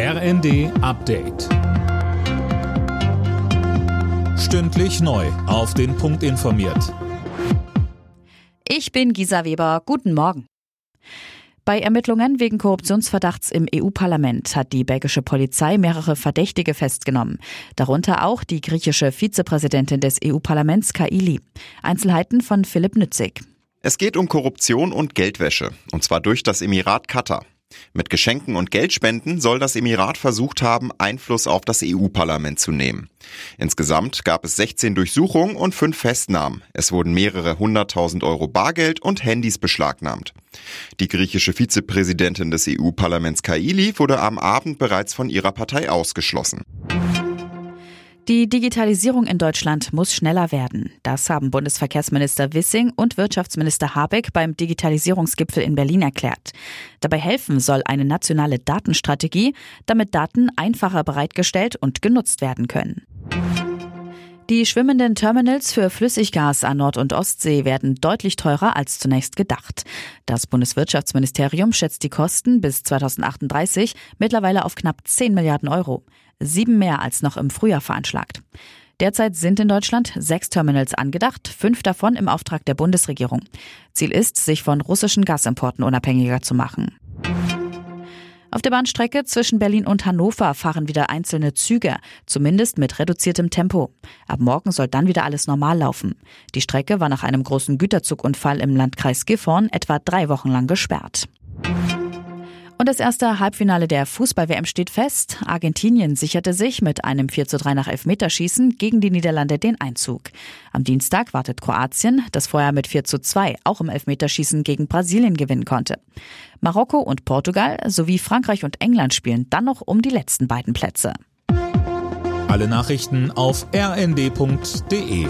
RND Update. Stündlich neu. Auf den Punkt informiert. Ich bin Gisa Weber. Guten Morgen. Bei Ermittlungen wegen Korruptionsverdachts im EU-Parlament hat die belgische Polizei mehrere Verdächtige festgenommen. Darunter auch die griechische Vizepräsidentin des EU-Parlaments Kaili. Einzelheiten von Philipp Nützig. Es geht um Korruption und Geldwäsche. Und zwar durch das Emirat Katar. Mit Geschenken und Geldspenden soll das Emirat versucht haben, Einfluss auf das EU-Parlament zu nehmen. Insgesamt gab es 16 Durchsuchungen und 5 Festnahmen. Es wurden mehrere hunderttausend Euro Bargeld und Handys beschlagnahmt. Die griechische Vizepräsidentin des EU-Parlaments Kaili wurde am Abend bereits von ihrer Partei ausgeschlossen. Die Digitalisierung in Deutschland muss schneller werden. Das haben Bundesverkehrsminister Wissing und Wirtschaftsminister Habeck beim Digitalisierungsgipfel in Berlin erklärt. Dabei helfen soll eine nationale Datenstrategie, damit Daten einfacher bereitgestellt und genutzt werden können. Die schwimmenden Terminals für Flüssiggas an Nord- und Ostsee werden deutlich teurer als zunächst gedacht. Das Bundeswirtschaftsministerium schätzt die Kosten bis 2038 mittlerweile auf knapp 10 Milliarden Euro. Sieben mehr als noch im Frühjahr veranschlagt. Derzeit sind in Deutschland sechs Terminals angedacht, fünf davon im Auftrag der Bundesregierung. Ziel ist, sich von russischen Gasimporten unabhängiger zu machen. Auf der Bahnstrecke zwischen Berlin und Hannover fahren wieder einzelne Züge, zumindest mit reduziertem Tempo. Ab morgen soll dann wieder alles normal laufen. Die Strecke war nach einem großen Güterzugunfall im Landkreis Gifhorn etwa drei Wochen lang gesperrt. Und das erste Halbfinale der Fußball-WM steht fest. Argentinien sicherte sich mit einem 4 zu 3 nach Elfmeterschießen gegen die Niederlande den Einzug. Am Dienstag wartet Kroatien, das vorher mit 4 zu 2 auch im Elfmeterschießen gegen Brasilien gewinnen konnte. Marokko und Portugal sowie Frankreich und England spielen dann noch um die letzten beiden Plätze. Alle Nachrichten auf rnd.de